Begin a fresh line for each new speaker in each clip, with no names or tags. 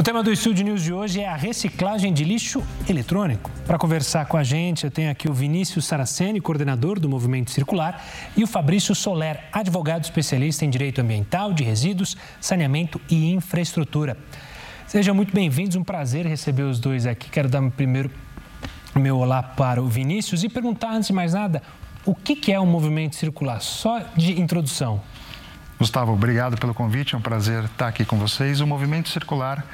O tema do Estúdio News de hoje é a reciclagem de lixo eletrônico. Para conversar com a gente, eu tenho aqui o Vinícius Saraceni, coordenador do Movimento Circular, e o Fabrício Soler, advogado especialista em direito ambiental, de resíduos, saneamento e infraestrutura. Sejam muito bem-vindos, um prazer receber os dois aqui. Quero dar primeiro meu olá para o Vinícius e perguntar, antes de mais nada, o que é o Movimento Circular? Só de introdução.
Gustavo, obrigado pelo convite, é um prazer estar aqui com vocês. O Movimento Circular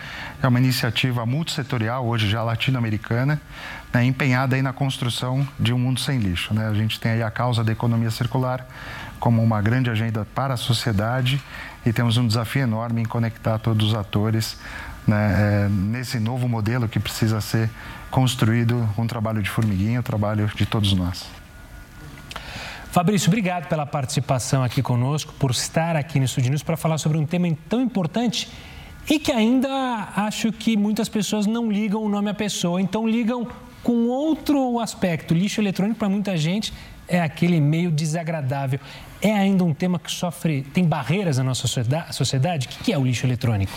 é uma iniciativa multissetorial, hoje já latino-americana, né, empenhada aí na construção de um mundo sem lixo. Né? A gente tem aí a causa da economia circular como uma grande agenda para a sociedade e temos um desafio enorme em conectar todos os atores né, é, nesse novo modelo que precisa ser construído um trabalho de formiguinha, um trabalho de todos nós.
Fabrício, obrigado pela participação aqui conosco, por estar aqui no Estúdio News para falar sobre um tema tão importante e que ainda acho que muitas pessoas não ligam o nome à pessoa, então ligam com outro aspecto. Lixo eletrônico para muita gente é aquele meio desagradável. É ainda um tema que sofre, tem barreiras na nossa sociedade? O que é o lixo eletrônico?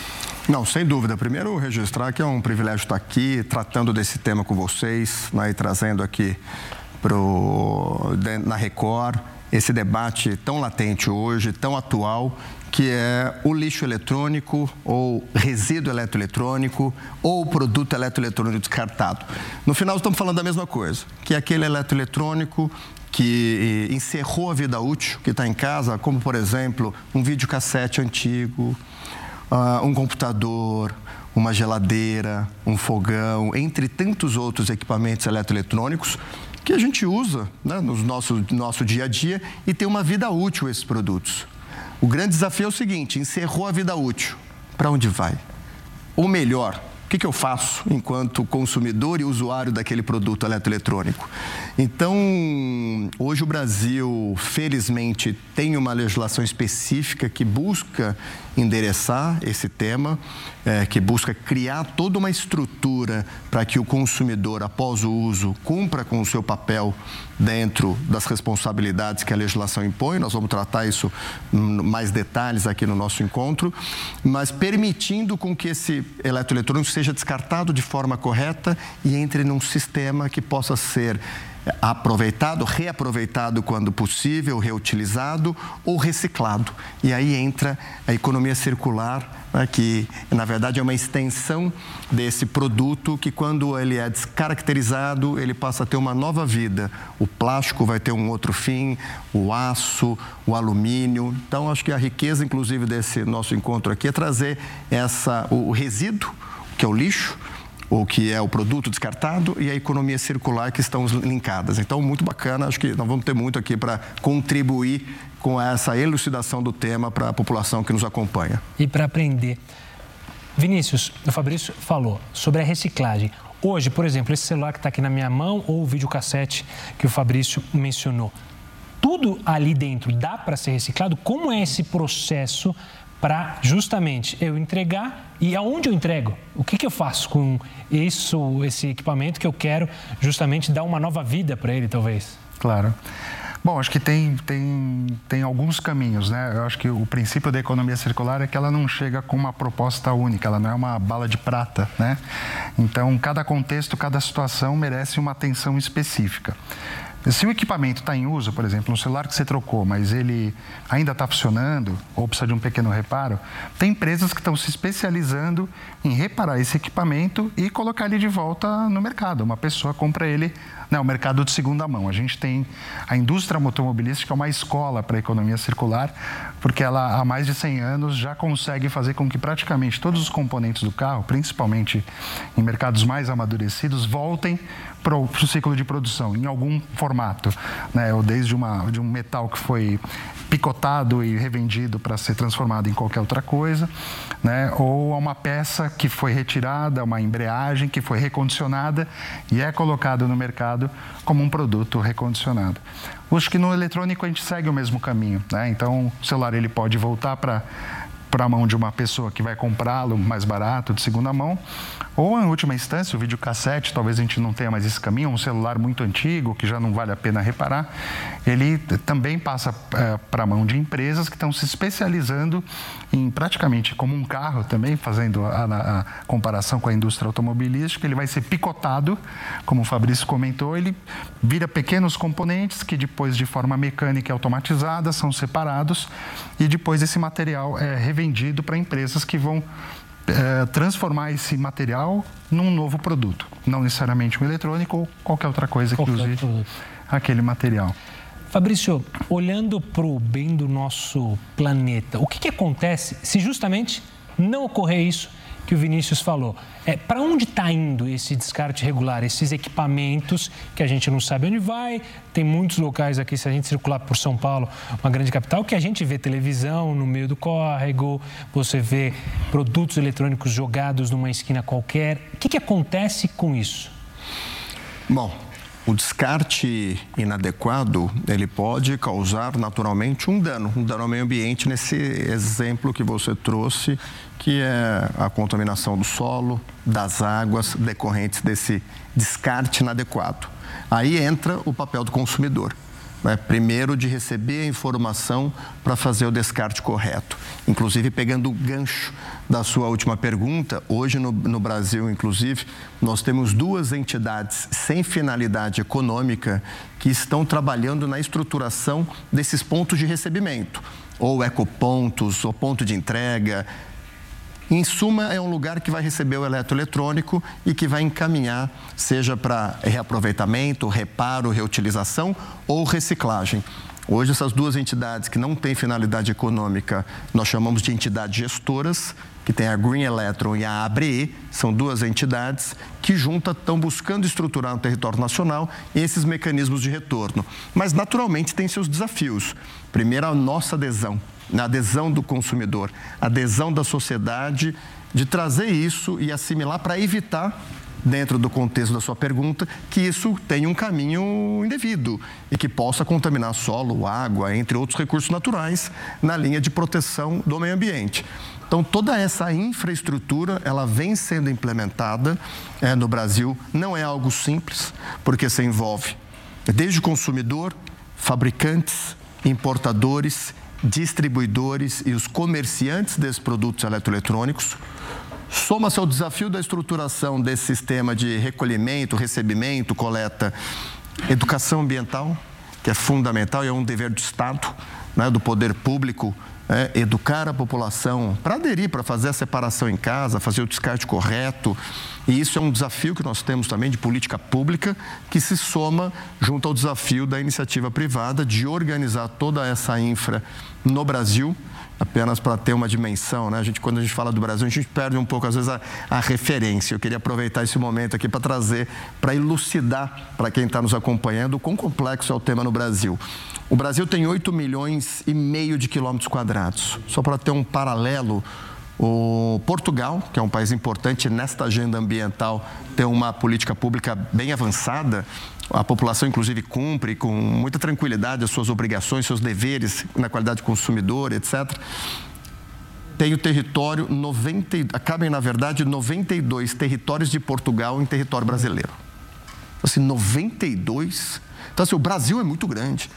Não, sem dúvida. Primeiro, registrar que é um privilégio estar aqui tratando desse tema com vocês né, e trazendo aqui pro, na Record esse debate tão latente hoje, tão atual, que é o lixo eletrônico ou resíduo eletroeletrônico ou produto eletroeletrônico descartado. No final estamos falando da mesma coisa, que é aquele eletroeletrônico que encerrou a vida útil, que está em casa, como por exemplo um videocassete antigo, uh, um computador, uma geladeira, um fogão, entre tantos outros equipamentos eletroeletrônicos que a gente usa né, no nosso, nosso dia a dia e tem uma vida útil esses produtos. O grande desafio é o seguinte: encerrou a vida útil, para onde vai? Ou melhor, o que, que eu faço enquanto consumidor e usuário daquele produto eletroeletrônico? Então, hoje o Brasil, felizmente, tem uma legislação específica que busca endereçar esse tema, é, que busca criar toda uma estrutura para que o consumidor, após o uso, cumpra com o seu papel dentro das responsabilidades que a legislação impõe. Nós vamos tratar isso mais detalhes aqui no nosso encontro, mas permitindo com que esse eletroeletrônico seja descartado de forma correta e entre num sistema que possa ser aproveitado, reaproveitado quando possível, reutilizado ou reciclado. E aí entra a economia circular, né, que na verdade é uma extensão desse produto que quando ele é descaracterizado, ele passa a ter uma nova vida. O plástico vai ter um outro fim, o aço, o alumínio. Então acho que a riqueza inclusive desse nosso encontro aqui é trazer essa o resíduo, que é o lixo, o que é o produto descartado e a economia circular que estão linkadas. Então, muito bacana, acho que nós vamos ter muito aqui para contribuir com essa elucidação do tema para a população que nos acompanha.
E para aprender. Vinícius, o Fabrício falou sobre a reciclagem. Hoje, por exemplo, esse celular que está aqui na minha mão ou o videocassete que o Fabrício mencionou, tudo ali dentro dá para ser reciclado? Como é esse processo para justamente eu entregar e aonde eu entrego? O que, que eu faço com isso, esse equipamento que eu quero justamente dar uma nova vida para ele, talvez?
Claro. Bom, acho que tem, tem, tem alguns caminhos, né? Eu acho que o princípio da economia circular é que ela não chega com uma proposta única, ela não é uma bala de prata, né? Então, cada contexto, cada situação merece uma atenção específica. Se o equipamento está em uso, por exemplo, um celular que você trocou, mas ele ainda está funcionando ou precisa de um pequeno reparo, tem empresas que estão se especializando em reparar esse equipamento e colocar ele de volta no mercado. Uma pessoa compra ele no né, mercado de segunda mão. A gente tem a indústria automobilística, é uma escola para a economia circular, porque ela há mais de 100 anos já consegue fazer com que praticamente todos os componentes do carro, principalmente em mercados mais amadurecidos, voltem para o ciclo de produção, em algum formato. Né? Ou desde uma, de um metal que foi picotado e revendido para ser transformado em qualquer outra coisa, né? ou uma peça que foi retirada, uma embreagem que foi recondicionada e é colocada no mercado como um produto recondicionado. Acho que no eletrônico a gente segue o mesmo caminho. Né? Então, o celular ele pode voltar para para a mão de uma pessoa que vai comprá-lo mais barato, de segunda mão, ou em última instância, o videocassete, talvez a gente não tenha mais esse caminho, um celular muito antigo que já não vale a pena reparar, ele também passa é, para a mão de empresas que estão se especializando em praticamente como um carro também, fazendo a, a, comparação com a indústria automobilística, ele vai ser picotado, como o Fabrício comentou, ele vira pequenos componentes que depois de forma mecânica e automatizada são separados e depois esse material é revendido para empresas que vão é, transformar esse material num novo produto, não necessariamente um eletrônico ou qualquer outra coisa qualquer que use produto. aquele material.
Fabrício, olhando para o bem do nosso planeta, o que, que acontece se justamente não ocorrer isso que o Vinícius falou? É, para onde está indo esse descarte regular, esses equipamentos que a gente não sabe onde vai? Tem muitos locais aqui, se a gente circular por São Paulo, uma grande capital, que a gente vê televisão no meio do córrego, você vê produtos eletrônicos jogados numa esquina qualquer. O que, que acontece com isso?
Bom, o descarte inadequado, ele pode causar naturalmente um dano, um dano ao meio ambiente nesse exemplo que você trouxe, que é a contaminação do solo, das águas decorrentes desse descarte inadequado. Aí entra o papel do consumidor né, primeiro de receber a informação para fazer o descarte correto. Inclusive, pegando o gancho da sua última pergunta, hoje no, no Brasil, inclusive, nós temos duas entidades sem finalidade econômica que estão trabalhando na estruturação desses pontos de recebimento ou ecopontos, ou ponto de entrega, em suma, é um lugar que vai receber o eletroeletrônico e que vai encaminhar, seja para reaproveitamento, reparo, reutilização ou reciclagem. Hoje, essas duas entidades que não têm finalidade econômica, nós chamamos de entidades gestoras, que tem a Green Electron e a ABRE, são duas entidades que juntas estão buscando estruturar no território nacional esses mecanismos de retorno. Mas, naturalmente, tem seus desafios. Primeiro, a nossa adesão na adesão do consumidor, adesão da sociedade, de trazer isso e assimilar para evitar dentro do contexto da sua pergunta, que isso tenha um caminho indevido e que possa contaminar solo, água, entre outros recursos naturais, na linha de proteção do meio ambiente. Então, toda essa infraestrutura, ela vem sendo implementada é, no Brasil. Não é algo simples, porque se envolve desde o consumidor, fabricantes, importadores distribuidores e os comerciantes desses produtos eletroeletrônicos. Soma-se ao desafio da estruturação desse sistema de recolhimento, recebimento, coleta, educação ambiental, que é fundamental e é um dever do Estado, né, do poder público, é, educar a população para aderir, para fazer a separação em casa, fazer o descarte correto. E isso é um desafio que nós temos também de política pública, que se soma junto ao desafio da iniciativa privada de organizar toda essa infra no Brasil, apenas para ter uma dimensão, né? A gente, quando a gente fala do Brasil, a gente perde um pouco, às vezes, a, a referência. Eu queria aproveitar esse momento aqui para trazer, para elucidar para quem está nos acompanhando o quão complexo é o tema no Brasil. O Brasil tem 8 milhões e meio de quilômetros quadrados. Só para ter um paralelo, o Portugal, que é um país importante nesta agenda ambiental, tem uma política pública bem avançada. A população, inclusive, cumpre com muita tranquilidade as suas obrigações, seus deveres na qualidade de consumidor, etc. Tem o território, 90, cabem, na verdade, 92 territórios de Portugal em território brasileiro. Assim, 92? Então, assim, o Brasil é muito grande.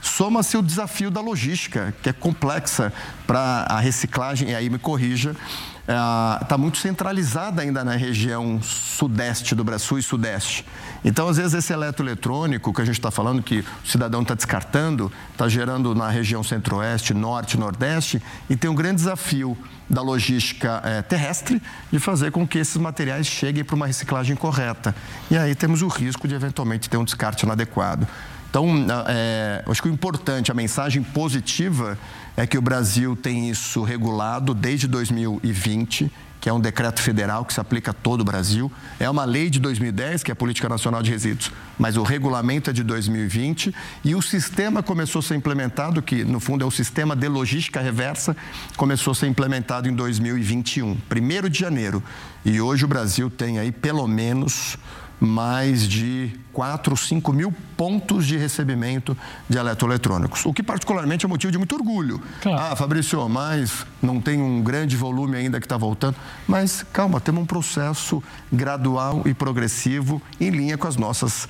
Soma-se o desafio da logística, que é complexa para a reciclagem, e aí me corrija, está é, muito centralizada ainda na região sudeste do Brasil, e sudeste. Então, às vezes, esse eletroeletrônico que a gente está falando, que o cidadão está descartando, está gerando na região centro-oeste, norte, nordeste, e tem um grande desafio da logística é, terrestre de fazer com que esses materiais cheguem para uma reciclagem correta. E aí temos o risco de, eventualmente, ter um descarte inadequado. Então, é, acho que o importante, a mensagem positiva é que o Brasil tem isso regulado desde 2020, que é um decreto federal que se aplica a todo o Brasil. É uma lei de 2010, que é a Política Nacional de Resíduos, mas o regulamento é de 2020 e o sistema começou a ser implementado, que no fundo é o sistema de logística reversa, começou a ser implementado em 2021, 1 de janeiro. E hoje o Brasil tem aí pelo menos mais de 4, 5 mil pontos de recebimento de eletroeletrônicos, o que particularmente é motivo de muito orgulho. Claro. Ah, Fabrício, mas não tem um grande volume ainda que está voltando. Mas calma, temos um processo gradual e progressivo em linha com as nossas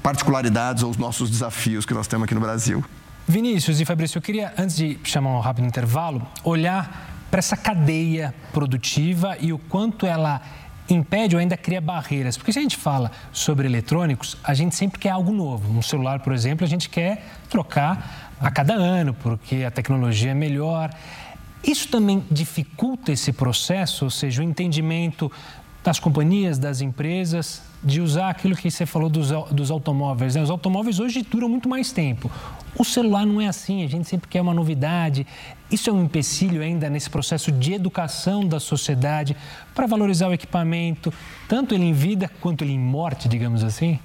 particularidades ou os nossos desafios que nós temos aqui no Brasil.
Vinícius e Fabrício, eu queria, antes de chamar um rápido intervalo, olhar para essa cadeia produtiva e o quanto ela impede ou ainda cria barreiras. Porque se a gente fala sobre eletrônicos, a gente sempre quer algo novo. Um celular, por exemplo, a gente quer trocar a cada ano, porque a tecnologia é melhor. Isso também dificulta esse processo, ou seja, o entendimento das companhias, das empresas, de usar aquilo que você falou dos, dos automóveis. Né? Os automóveis hoje duram muito mais tempo. O celular não é assim, a gente sempre quer uma novidade. Isso é um empecilho ainda nesse processo de educação da sociedade para valorizar o equipamento, tanto ele em vida quanto ele em morte, digamos assim?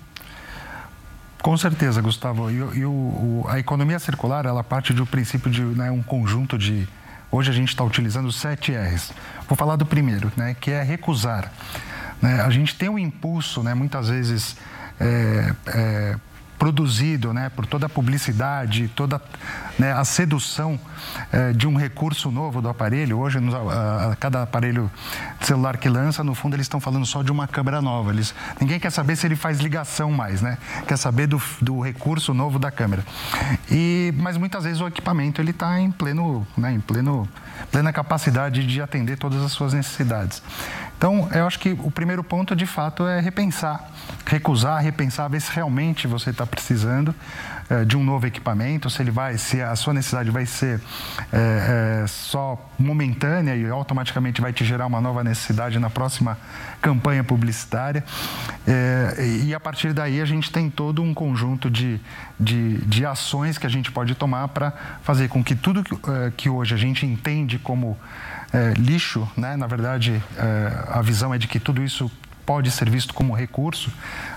Com certeza, Gustavo. E, e o, o, a economia circular, ela parte do princípio de né, um conjunto de... Hoje a gente está utilizando sete R's. Vou falar do primeiro, né, que é recusar. Né? A gente tem um impulso, né, muitas vezes, é, é, produzido né, por toda a publicidade, toda né, a sedução é, de um recurso novo do aparelho. Hoje, nos, a, a, cada aparelho celular que lança, no fundo, eles estão falando só de uma câmera nova. Eles, ninguém quer saber se ele faz ligação mais, né? quer saber do, do recurso novo da câmera. E, mas muitas vezes o equipamento ele está em pleno, né, em pleno, plena capacidade de atender todas as suas necessidades. Então, eu acho que o primeiro ponto, de fato, é repensar, recusar, repensar, ver se realmente você está precisando é, de um novo equipamento, se ele vai, se a sua necessidade vai ser é, é, só momentânea e automaticamente vai te gerar uma nova necessidade na próxima campanha publicitária. e a partir daí a gente tem todo um conjunto de, de, de ações que a gente pode tomar para fazer com que tudo que, que hoje a gente entende como é, lixo, né? na verdade, é, a visão é de que tudo isso pode ser visto como recurso.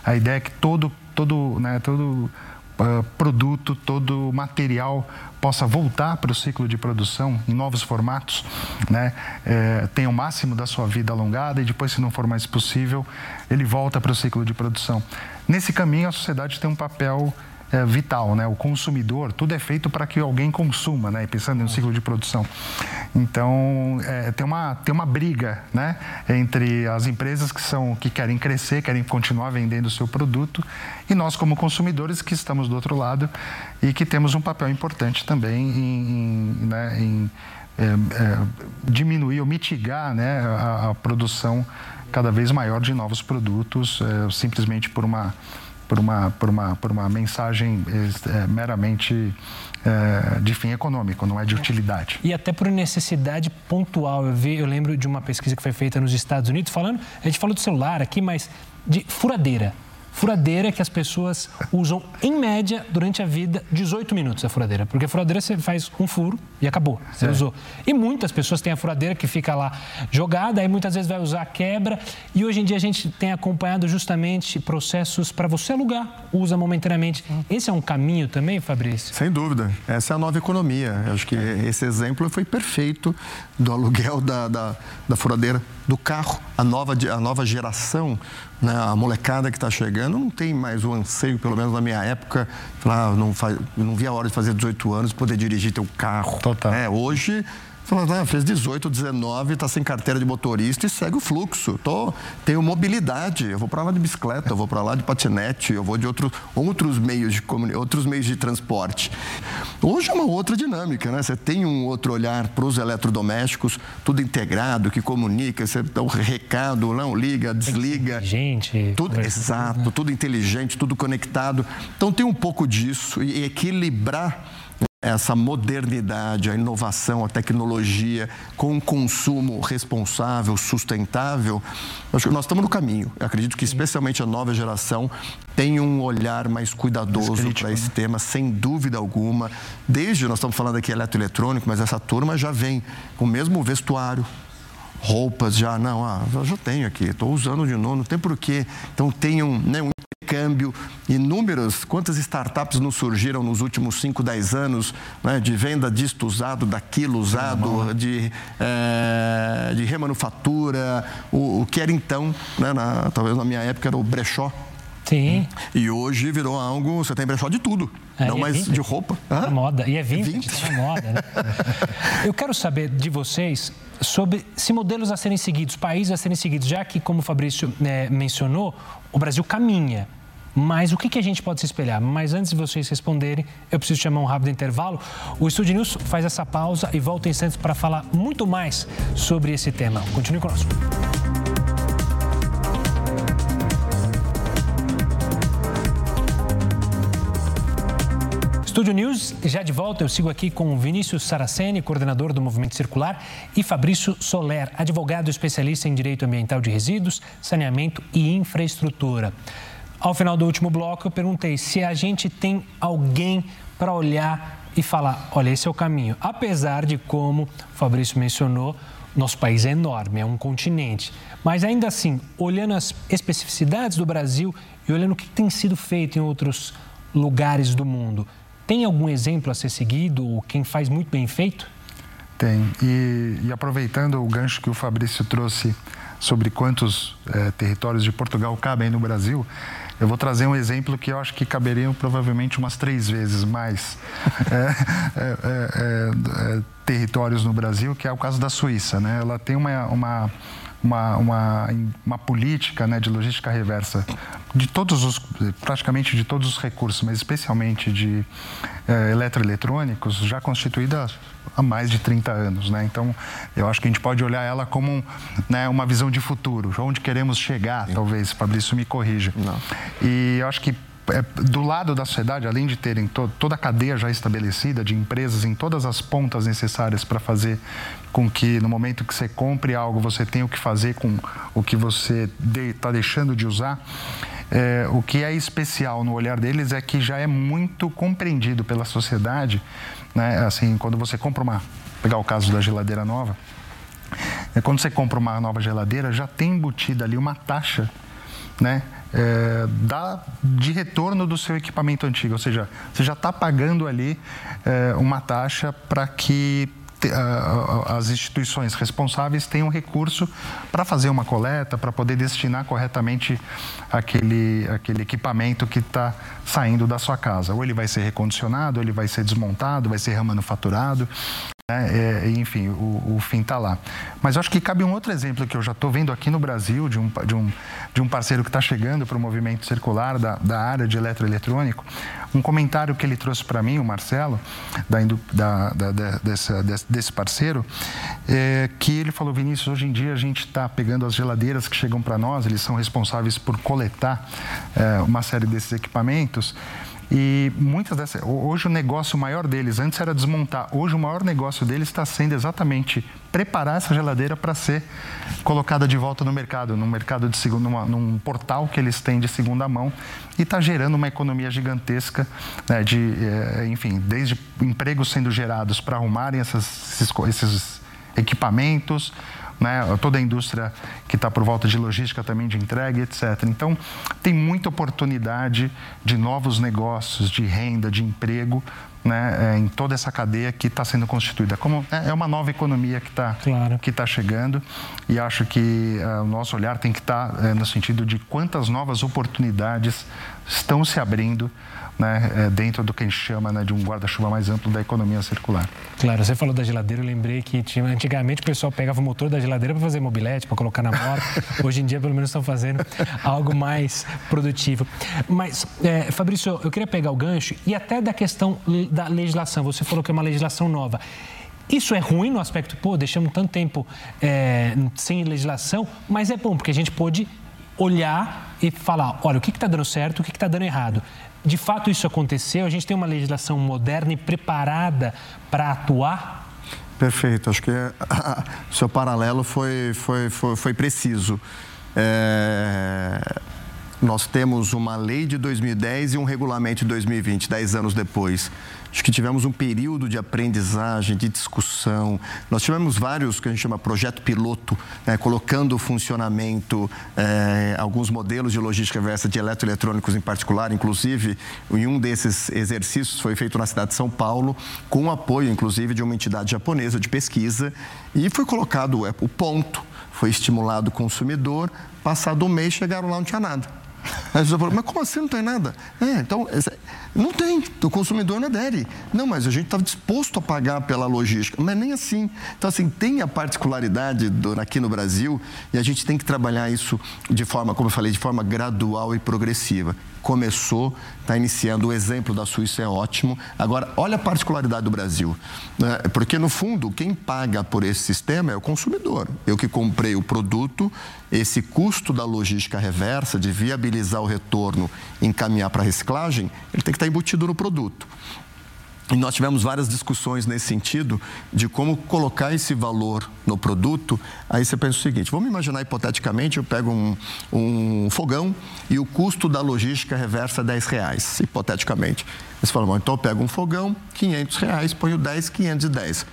A ideia é que todo, todo, né, todo uh, produto, todo material possa voltar para o ciclo de produção em novos formatos, né? É, tem o máximo da sua vida alongada e depois, se não for mais possível, ele volta para o ciclo de produção. Nesse caminho, a sociedade tem um papel é, vital, né? O consumidor, tudo é feito para que alguém consuma, né? Pensando no ciclo de produção. Então, é, tem, uma, tem uma briga, né? Entre as empresas que, são, que querem crescer, querem continuar vendendo o seu produto e nós, como consumidores, que estamos do outro lado e que temos um papel importante também em, em, né? em é, é, diminuir ou mitigar né? a, a, produção cada vez maior de novos produtos, é, simplesmente por uma por uma, por uma, por uma mensagem é, meramente é, de fim econômico, não é de utilidade.
E até por necessidade pontual. Eu, vi, eu lembro de uma pesquisa que foi feita nos Estados Unidos falando, a gente falou do celular aqui, mas de furadeira furadeira que as pessoas usam, em média, durante a vida, 18 minutos a furadeira. Porque a furadeira você faz um furo e acabou, você é. usou. E muitas pessoas têm a furadeira que fica lá jogada, aí muitas vezes vai usar a quebra. E hoje em dia a gente tem acompanhado justamente processos para você alugar, usa momentaneamente. Esse é um caminho também, Fabrício?
Sem dúvida. Essa é a nova economia. Eu acho que esse exemplo foi perfeito do aluguel da, da, da furadeira do carro. A nova, a nova geração né, a molecada que está chegando não tem mais o anseio, pelo menos na minha época, falar, ah, não, faz, não via a hora de fazer 18 anos poder dirigir teu carro.
Total.
É, hoje Fala, ah, fez 18, 19, está sem carteira de motorista e segue o fluxo. Tô, tenho mobilidade, eu vou para lá de bicicleta, eu vou para lá de patinete, eu vou de outro, outros, meios de outros meios de transporte. Hoje é uma outra dinâmica, né? Você tem um outro olhar para os eletrodomésticos, tudo integrado, que comunica, você dá o um recado, não liga, desliga.
Gente.
Tudo, exato, tudo inteligente, tudo conectado. Então tem um pouco disso e equilibrar essa modernidade, a inovação, a tecnologia com um consumo responsável, sustentável, acho que nós estamos no caminho. Eu acredito que especialmente a nova geração tem um olhar mais cuidadoso para esse né? tema, sem dúvida alguma. Desde, nós estamos falando aqui eletroeletrônico, mas essa turma já vem com o mesmo vestuário, roupas já, não, ah, eu já tenho aqui, estou usando de novo, não tem porquê. Então tem um, né, um câmbio, inúmeras, quantas startups não surgiram nos últimos 5, 10 anos, né, de venda disto usado, daquilo usado, de, é, de remanufatura, o, o, que era então, né, na, talvez na minha época era o brechó,
Sim.
E hoje virou algo, você tem brechó de tudo. É, não é mais é de roupa.
Ah, moda. E é vintage, é vintage. Tá moda, né? Eu quero saber de vocês sobre se modelos a serem seguidos, países a serem seguidos, já que, como o Fabrício é, mencionou, o Brasil caminha. Mas o que, que a gente pode se espelhar? Mas antes de vocês responderem, eu preciso chamar um rápido intervalo. O Estúdio News faz essa pausa e volta em instantes para falar muito mais sobre esse tema. Continue conosco. Estúdio News, já de volta, eu sigo aqui com Vinícius Saraceni, coordenador do Movimento Circular, e Fabrício Soler, advogado especialista em Direito Ambiental de Resíduos, Saneamento e Infraestrutura. Ao final do último bloco, eu perguntei se a gente tem alguém para olhar e falar: olha, esse é o caminho. Apesar de, como o Fabrício mencionou, nosso país é enorme, é um continente. Mas ainda assim, olhando as especificidades do Brasil e olhando o que tem sido feito em outros lugares do mundo, tem algum exemplo a ser seguido? Quem faz muito bem feito?
Tem. E, e aproveitando o gancho que o Fabrício trouxe sobre quantos é, territórios de Portugal cabem no Brasil, eu vou trazer um exemplo que eu acho que caberiam provavelmente umas três vezes mais é, é, é, é, territórios no Brasil, que é o caso da Suíça. Né? Ela tem uma, uma, uma, uma, uma política né, de logística reversa de todos os, praticamente de todos os recursos, mas especialmente de é, eletroeletrônicos, já constituída há mais de 30 anos. Né? Então, eu acho que a gente pode olhar ela como né, uma visão de futuro, onde queremos chegar, Sim. talvez, Fabrício me corrija. Não. E eu acho que é, do lado da sociedade, além de terem to toda a cadeia já estabelecida de empresas em todas as pontas necessárias para fazer com que no momento que você compre algo você tenha o que fazer com o que você está de, deixando de usar, é, o que é especial no olhar deles é que já é muito compreendido pela sociedade né? Assim, quando você compra uma, pegar o caso da geladeira nova, é quando você compra uma nova geladeira, já tem embutida ali uma taxa, né? É, da, de retorno do seu equipamento antigo, ou seja, você já está pagando ali é, uma taxa para que as instituições responsáveis tenham recurso para fazer uma coleta, para poder destinar corretamente aquele, aquele equipamento que está saindo da sua casa. Ou ele vai ser recondicionado, ou ele vai ser desmontado, vai ser remanufaturado. Né? É, enfim, o, o fim está lá. Mas acho que cabe um outro exemplo que eu já estou vendo aqui no Brasil, de um, de um, de um parceiro que está chegando para o movimento circular da, da área de eletroeletrônico. Um comentário que ele trouxe para mim, o Marcelo, da, da, da, dessa, desse parceiro, é que ele falou: Vinícius, hoje em dia a gente está pegando as geladeiras que chegam para nós, eles são responsáveis por coletar é, uma série desses equipamentos. E muitas dessas. Hoje o negócio maior deles, antes era desmontar, hoje o maior negócio deles está sendo exatamente preparar essa geladeira para ser colocada de volta no mercado, no mercado de segundo, numa, num portal que eles têm de segunda mão e está gerando uma economia gigantesca, né, de, é, enfim, desde empregos sendo gerados para arrumarem essas, esses, esses equipamentos, né? toda a indústria que está por volta de logística também de entrega, etc. Então, tem muita oportunidade de novos negócios, de renda, de emprego, né, é, em toda essa cadeia que está sendo constituída. Como, é, é uma nova economia que está claro. que tá chegando e acho que uh, o nosso olhar tem que estar tá, uh, no sentido de quantas novas oportunidades estão se abrindo né, é, dentro do que a gente chama né, de um guarda-chuva mais amplo da economia circular.
Claro, você falou da geladeira, eu lembrei que tinha, antigamente o pessoal pegava o motor da geladeira para fazer mobilete, para colocar na moto. Hoje em dia, pelo menos, estão fazendo algo mais produtivo. Mas, é, Fabrício, eu queria pegar o gancho e até da questão da legislação. Você falou que é uma legislação nova. Isso é ruim no aspecto, pô, deixamos tanto tempo é, sem legislação, mas é bom, porque a gente pôde olhar e falar, olha, o que está dando certo, o que está dando errado de fato isso aconteceu? A gente tem uma legislação moderna e preparada para atuar?
Perfeito, acho que o seu paralelo foi, foi, foi, foi preciso. É... Nós temos uma lei de 2010 e um regulamento de 2020, dez anos depois. Acho que tivemos um período de aprendizagem, de discussão. Nós tivemos vários que a gente chama projeto piloto, né, colocando funcionamento é, alguns modelos de logística reversa de eletroeletrônicos em particular. Inclusive, em um desses exercícios foi feito na cidade de São Paulo, com o apoio, inclusive, de uma entidade japonesa de pesquisa, e foi colocado é, o ponto, foi estimulado o consumidor. Passado um mês, chegaram lá, não tinha nada Aí você fala, mas como assim não tem nada? É, então, não tem, o consumidor não adere. Não, mas a gente estava disposto a pagar pela logística, mas nem assim. Então, assim, tem a particularidade do, aqui no Brasil e a gente tem que trabalhar isso de forma, como eu falei, de forma gradual e progressiva começou, está iniciando. O exemplo da Suíça é ótimo. Agora, olha a particularidade do Brasil. Né? Porque, no fundo, quem paga por esse sistema é o consumidor. Eu que comprei o produto, esse custo da logística reversa, de viabilizar o retorno encaminhar para a reciclagem, ele tem que estar embutido no produto. E nós tivemos várias discussões nesse sentido de como colocar esse valor no produto. Aí você pensa o seguinte: vamos imaginar hipoteticamente, eu pego um, um fogão e o custo da logística reversa 10 reais, hipoteticamente. Você fala, bom, então eu pego um fogão, 500 reais, ponho 10, 510.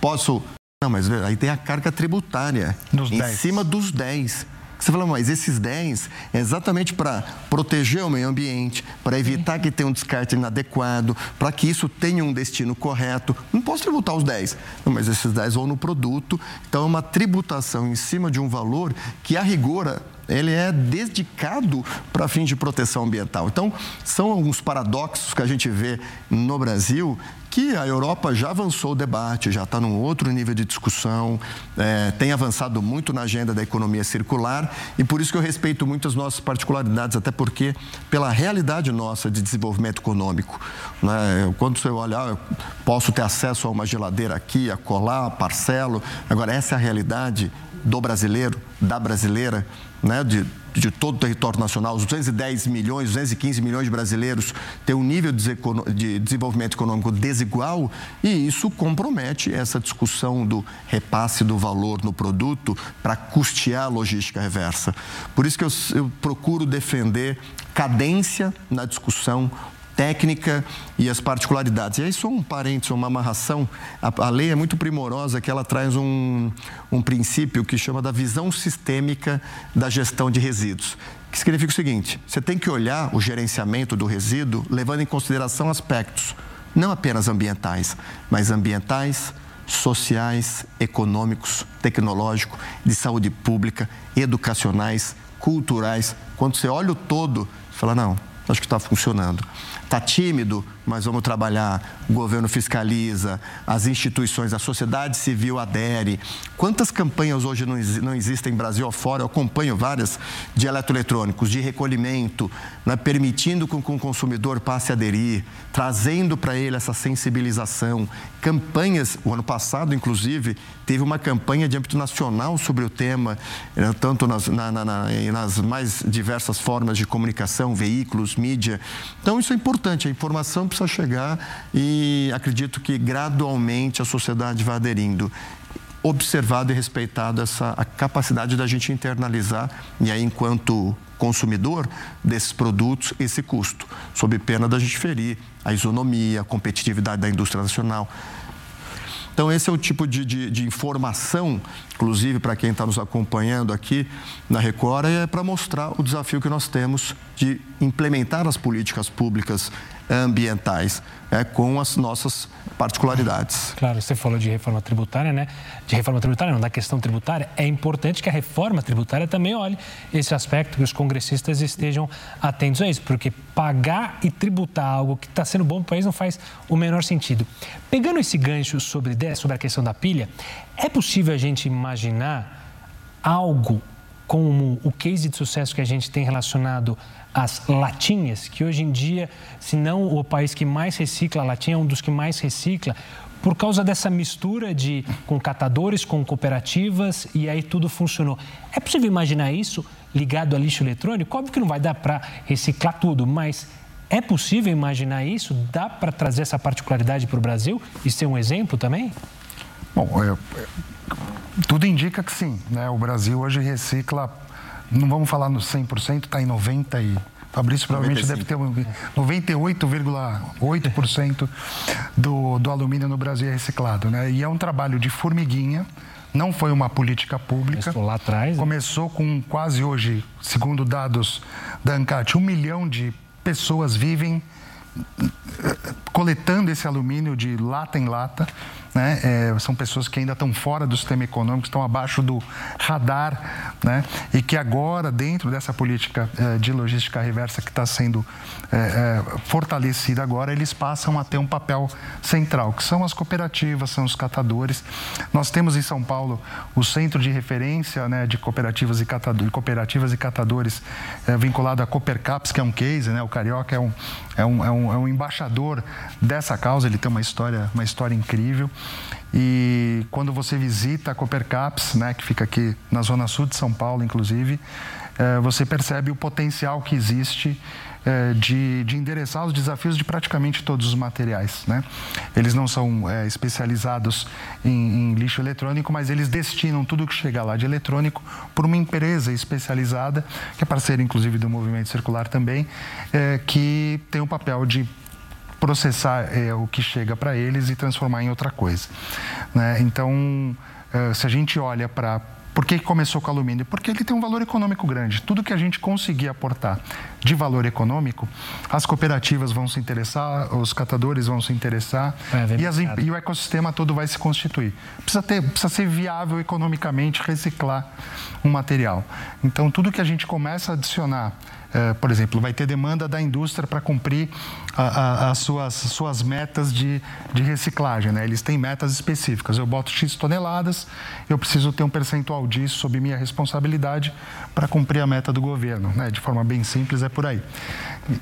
Posso. Não, mas aí tem a carga tributária em 10. cima dos 10. Você fala, mas esses 10 é exatamente para proteger o meio ambiente, para evitar que tenha um descarte inadequado, para que isso tenha um destino correto. Não posso tributar os 10, não, mas esses 10 vão no produto. Então, é uma tributação em cima de um valor que, a rigor, ele é dedicado para fins de proteção ambiental. Então, são alguns paradoxos que a gente vê no Brasil que a Europa já avançou o debate, já está num outro nível de discussão, é, tem avançado muito na agenda da economia circular e por isso que eu respeito muito as nossas particularidades, até porque pela realidade nossa de desenvolvimento econômico. Né? Quando você olhar, eu posso ter acesso a uma geladeira aqui, a colar, parcelo. Agora, essa é a realidade do brasileiro, da brasileira, né? de de todo o território nacional, os 210 milhões, 215 milhões de brasileiros têm um nível de desenvolvimento econômico desigual e isso compromete essa discussão do repasse do valor no produto para custear a logística reversa. Por isso que eu, eu procuro defender cadência na discussão, técnica e as particularidades. E aí só um parênteses, uma amarração. A, a lei é muito primorosa que ela traz um, um princípio que chama da visão sistêmica da gestão de resíduos. Que significa o seguinte: você tem que olhar o gerenciamento do resíduo levando em consideração aspectos não apenas ambientais, mas ambientais, sociais, econômicos, tecnológicos, de saúde pública, educacionais, culturais. Quando você olha o todo, você fala, não, acho que está funcionando. Está tímido, mas vamos trabalhar. O governo fiscaliza, as instituições, a sociedade civil adere. Quantas campanhas hoje não, não existem Brasil afora? Eu acompanho várias de eletroeletrônicos, de recolhimento, né, permitindo que, que o consumidor passe a aderir, trazendo para ele essa sensibilização. Campanhas, o ano passado, inclusive, teve uma campanha de âmbito nacional sobre o tema, né, tanto nas, na, na, nas mais diversas formas de comunicação, veículos, mídia. Então, isso é importante, a informação precisa chegar e acredito que gradualmente a sociedade vai aderindo observado e respeitado essa a capacidade da gente internalizar e aí enquanto consumidor desses produtos esse custo, sob pena da gente ferir a isonomia, a competitividade da indústria nacional. Então, esse é o tipo de, de, de informação, inclusive para quem está nos acompanhando aqui na Record, é para mostrar o desafio que nós temos de implementar as políticas públicas ambientais é, com as nossas particularidades.
Claro, você falou de reforma tributária, né? De reforma tributária, não, da questão tributária. É importante que a reforma tributária também olhe esse aspecto, que os congressistas estejam atentos a isso, porque pagar e tributar algo que está sendo bom para o país não faz o menor sentido. Pegando esse gancho sobre, sobre a questão da pilha, é possível a gente imaginar algo como o case de sucesso que a gente tem relacionado às latinhas, que hoje em dia, se não o país que mais recicla a latinha, é um dos que mais recicla, por causa dessa mistura de com catadores, com cooperativas e aí tudo funcionou. É possível imaginar isso ligado a lixo eletrônico? Óbvio que não vai dar para reciclar tudo, mas é possível imaginar isso? Dá para trazer essa particularidade para o Brasil e ser um exemplo também?
Bom, é, tudo indica que sim. Né? O Brasil hoje recicla, não vamos falar no 100%, está em 90% e... Fabrício provavelmente 95. deve ter 98,8% do, do alumínio no Brasil é reciclado. Né? E é um trabalho de formiguinha, não foi uma política pública.
Começou lá atrás. Né?
Começou com quase hoje, segundo dados da ANCAT, um milhão de pessoas vivem eh, coletando esse alumínio de lata em lata né? É, são pessoas que ainda estão fora do sistema econômico, estão abaixo do radar, né? E que agora, dentro dessa política é, de logística reversa que está sendo é, é, fortalecida agora, eles passam a ter um papel central, que são as cooperativas, são os catadores. Nós temos em São Paulo o centro de referência né, de cooperativas e, catadores, cooperativas e catadores vinculado à Coopercaps, que é um case, né? O Carioca é um, é um, é um, é um embaixador dessa causa, ele tem uma história, uma história incrível. E quando você visita a Coopercaps, né, que fica aqui na zona sul de São Paulo, inclusive, é, você percebe o potencial que existe é, de, de, endereçar os desafios de praticamente todos os materiais. Né? Eles não são é, especializados em, em, lixo eletrônico, mas eles destinam tudo que chega lá de eletrônico por uma empresa especializada, que é parceira inclusive do Movimento Circular também, que tem o papel de processar é, o que chega para eles e transformar em outra coisa. Né? Então, é, se a gente olha para por que começou com alumínio? Porque ele tem um valor econômico grande. Tudo que a gente conseguir aportar de valor econômico, as cooperativas vão se interessar, os catadores vão se interessar e, as, e, o ecossistema todo vai se constituir. Precisa, ter, precisa ser viável economicamente reciclar um material. Então, tudo que a gente começa a adicionar é, por exemplo, vai ter demanda da indústria para cumprir as suas, suas metas de, de reciclagem. Né? Eles têm metas específicas. Eu boto X toneladas, eu preciso ter um percentual disso sob minha responsabilidade para cumprir a meta do governo. Né? De forma bem simples, é por aí.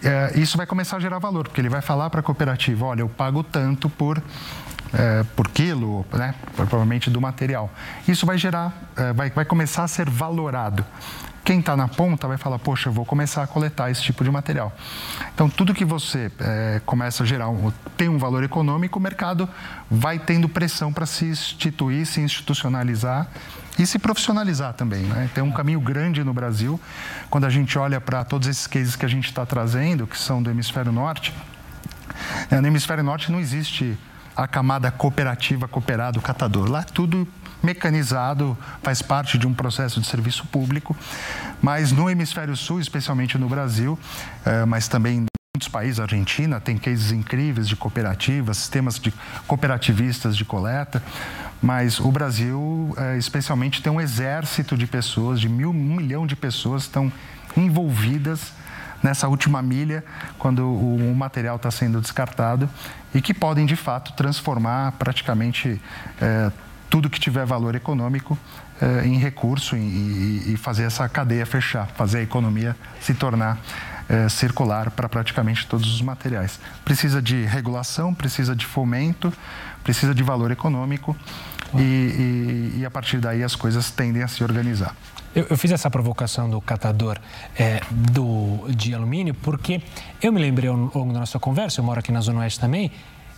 É, isso vai começar a gerar valor, porque ele vai falar para a cooperativa: olha, eu pago tanto por é, por quilo, né, provavelmente do material. Isso vai gerar, é, vai, vai começar a ser valorado quem está na ponta vai falar, poxa, eu vou começar a coletar esse tipo de material. Então, tudo que você é, começa a gerar, um, tem um valor econômico, o mercado vai tendo pressão para se instituir, se institucionalizar e se profissionalizar também. Né? Tem um caminho grande no Brasil. Quando a gente olha para todos esses cases que a gente está trazendo, que são do hemisfério norte, é, no hemisfério norte não existe a camada cooperativa, cooperado, catador. Lá tudo mecanizado, faz parte de um processo de serviço público, mas no hemisfério sul, especialmente no Brasil, eh, mas também muitos países, a Argentina tem cases incríveis de cooperativas, sistemas de cooperativistas de coleta, mas o Brasil, eh, especialmente, tem um exército de pessoas, de mil, um milhão de pessoas estão envolvidas nessa última milha, quando o, material está sendo descartado e que podem, de fato, transformar praticamente é, tudo que tiver valor econômico eh, em recurso e, e, fazer essa cadeia fechar, fazer a economia se tornar eh, circular para praticamente todos os materiais. Precisa de regulação, precisa de fomento, precisa de valor econômico e, e, e a partir daí as coisas tendem a se organizar.
Eu, eu fiz essa provocação do catador é, do, de alumínio porque eu me lembrei ao longo da nossa conversa, eu moro aqui na Zona Oeste também,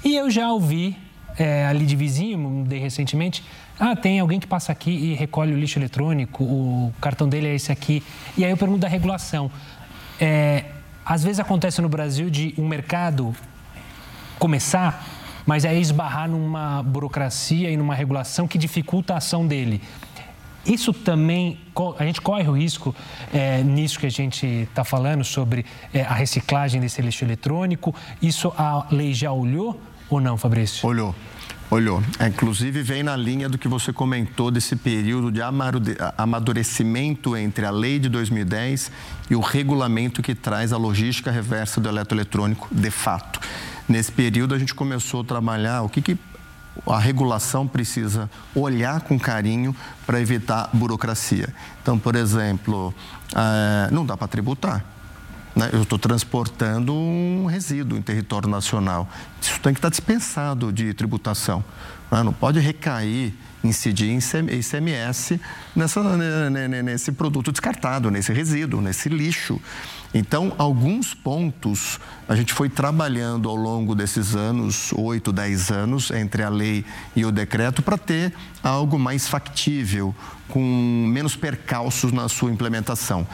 e eu já ouvi é, ali de vizinho, mudei recentemente. Ah, tem alguém que passa aqui e recolhe o lixo eletrônico, o cartão dele é esse aqui. E aí eu pergunto da regulação. É, às vezes acontece no Brasil de um mercado começar, mas aí esbarrar numa burocracia e numa regulação que dificulta a ação dele. Isso também, a gente corre o risco é, nisso que a gente está falando sobre é, a reciclagem desse lixo eletrônico. Isso a lei já olhou ou não, Fabrício?
Olhou. Olhou. É, inclusive, vem na linha do que você comentou desse período de amadurecimento entre a lei de 2010 e o regulamento que traz a logística reversa do eletroeletrônico de fato. Nesse período, a gente começou a trabalhar o que, que a regulação precisa olhar com carinho para evitar burocracia. Então, por exemplo, é, não dá para tributar. Né? Eu estou transportando um resíduo em território nacional. Isso tem que estar dispensado de tributação. Né? Não pode recair, incidir em ICMS nessa, nesse produto descartado, nesse resíduo, nesse lixo. Então, alguns pontos a gente foi trabalhando ao longo desses anos, oito, dez anos, entre a lei e o decreto, para ter algo mais factível, com menos percalços na sua implementação.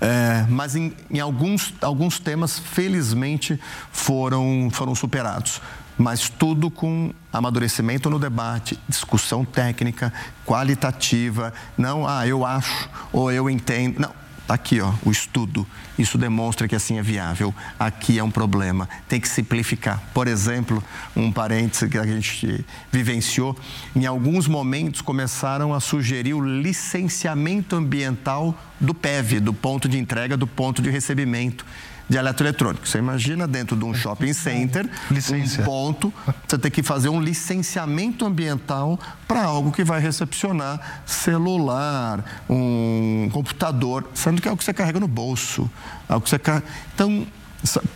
É, mas em, em, alguns, alguns temas, felizmente, foram, foram superados. Mas tudo com amadurecimento no debate, discussão técnica, qualitativa. Não, ah, eu acho ou eu entendo. Não, Está aqui, ó, o estudo. Isso demonstra que assim é viável. Aqui é um problema. Tem que simplificar. Por exemplo, um parêntese que a gente vivenciou, em alguns momentos começaram a sugerir o licenciamento ambiental do PEV, do ponto de entrega, do ponto de recebimento de eletroeletrônico. Você imagina dentro de um shopping center, Licença. um ponto, você tem que fazer um licenciamento ambiental para algo que vai recepcionar celular, um computador, sendo que é o que você carrega no bolso. É o que você car... Então,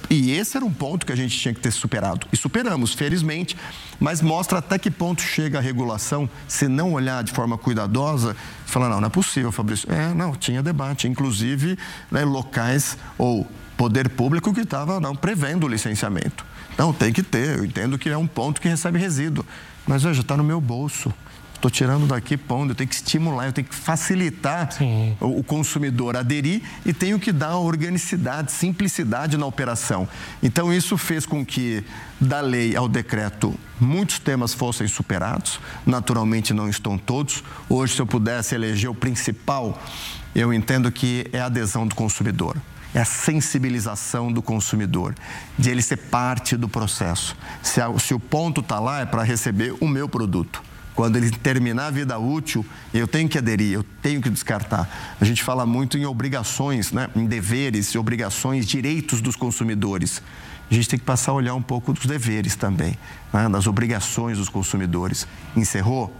e esse era um ponto que a gente tinha que ter superado. E superamos, felizmente, mas mostra até que ponto chega a regulação, se não olhar de forma cuidadosa, falar, não, não é possível, Fabrício. É, não, tinha debate, inclusive né, locais ou poder público que estava não prevendo o licenciamento. Não, tem que ter. Eu entendo que é um ponto que recebe resíduo. Mas veja, está no meu bolso. Estou tirando daqui pondo, eu tenho que estimular, eu tenho que facilitar o, o, consumidor aderir e tenho que dar organicidade, simplicidade na operação. Então, isso fez com que, da lei ao decreto, muitos temas fossem superados. Naturalmente, não estão todos. Hoje, se eu pudesse eleger o principal, eu entendo que é a adesão do consumidor é a sensibilização do consumidor, de ele ser parte do processo. Se, a, se o ponto está lá, é para receber o meu produto. Quando ele terminar a vida útil, eu tenho que aderir, eu tenho que descartar. A gente fala muito em obrigações, né? em deveres, obrigações, direitos dos consumidores. A gente tem que passar a olhar um pouco dos deveres também, né? das obrigações dos consumidores. Encerrou?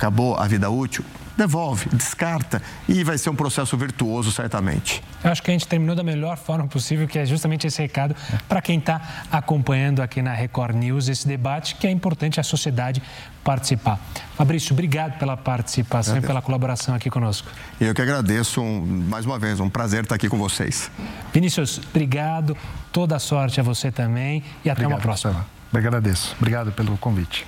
Acabou a vida útil? devolve, descarta e vai ser um processo virtuoso, certamente.
Eu acho que a gente terminou da melhor forma possível, que é justamente esse recado para quem está acompanhando aqui na Record News esse debate, que é importante a sociedade participar. Fabrício, obrigado pela participação agradeço. e pela colaboração aqui conosco.
Eu que agradeço um, mais uma vez, um prazer estar aqui com vocês.
Vinícius, obrigado, toda sorte a você também e até obrigado, uma próxima.
Eu agradeço. Obrigado pelo convite.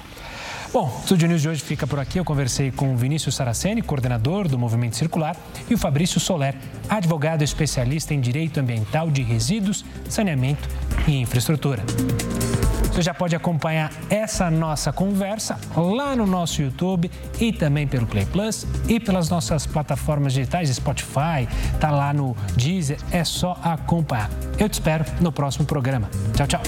Bom, o Studio News de hoje fica por aqui. Eu conversei com o Vinícius Saraceni, coordenador do Movimento Circular, e o Fabrício Soler, advogado especialista em Direito Ambiental de Resíduos, Saneamento e Infraestrutura. Você já pode acompanhar essa nossa conversa lá no nosso YouTube e também pelo Play Plus e pelas nossas plataformas digitais, Spotify, tá lá no Deezer, é só acompanhar. Eu te espero no próximo programa. Tchau, tchau.